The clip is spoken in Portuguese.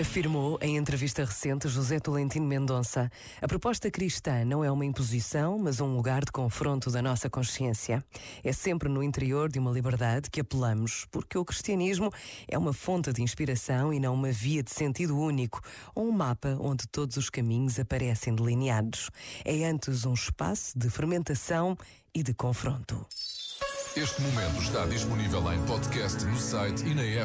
Afirmou em entrevista recente José Tolentino Mendonça. A proposta cristã não é uma imposição, mas um lugar de confronto da nossa consciência. É sempre no interior de uma liberdade que apelamos, porque o cristianismo é uma fonte de inspiração e não uma via de sentido único, ou um mapa onde todos os caminhos aparecem delineados. É antes um espaço de fermentação e de confronto. Este momento está disponível em podcast no site e na app.